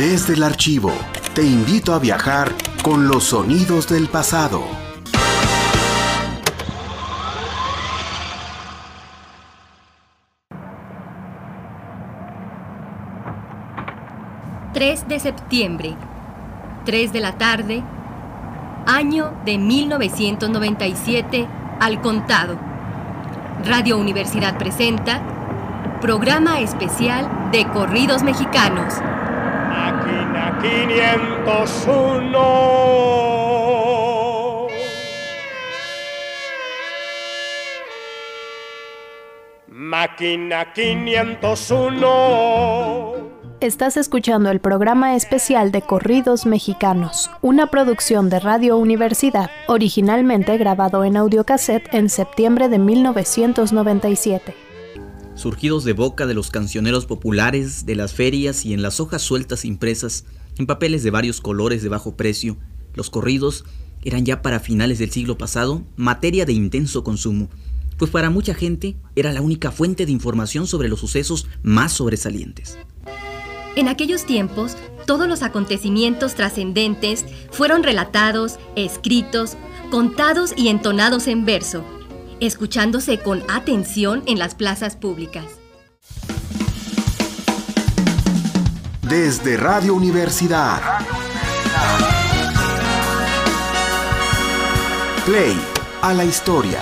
Desde el archivo, te invito a viajar con los sonidos del pasado. ...3 de septiembre... ...3 de la tarde... ...año de 1997... ...al contado... Radio Universidad presenta... ...programa especial de corridos mexicanos... Máquina 501. Máquina 501. Estás escuchando el programa especial de Corridos Mexicanos, una producción de Radio Universidad, originalmente grabado en audiocassette en septiembre de 1997 surgidos de boca de los cancioneros populares, de las ferias y en las hojas sueltas impresas, en papeles de varios colores de bajo precio, los corridos eran ya para finales del siglo pasado materia de intenso consumo, pues para mucha gente era la única fuente de información sobre los sucesos más sobresalientes. En aquellos tiempos, todos los acontecimientos trascendentes fueron relatados, escritos, contados y entonados en verso, escuchándose con atención en las plazas públicas. Desde Radio Universidad. Play a la historia.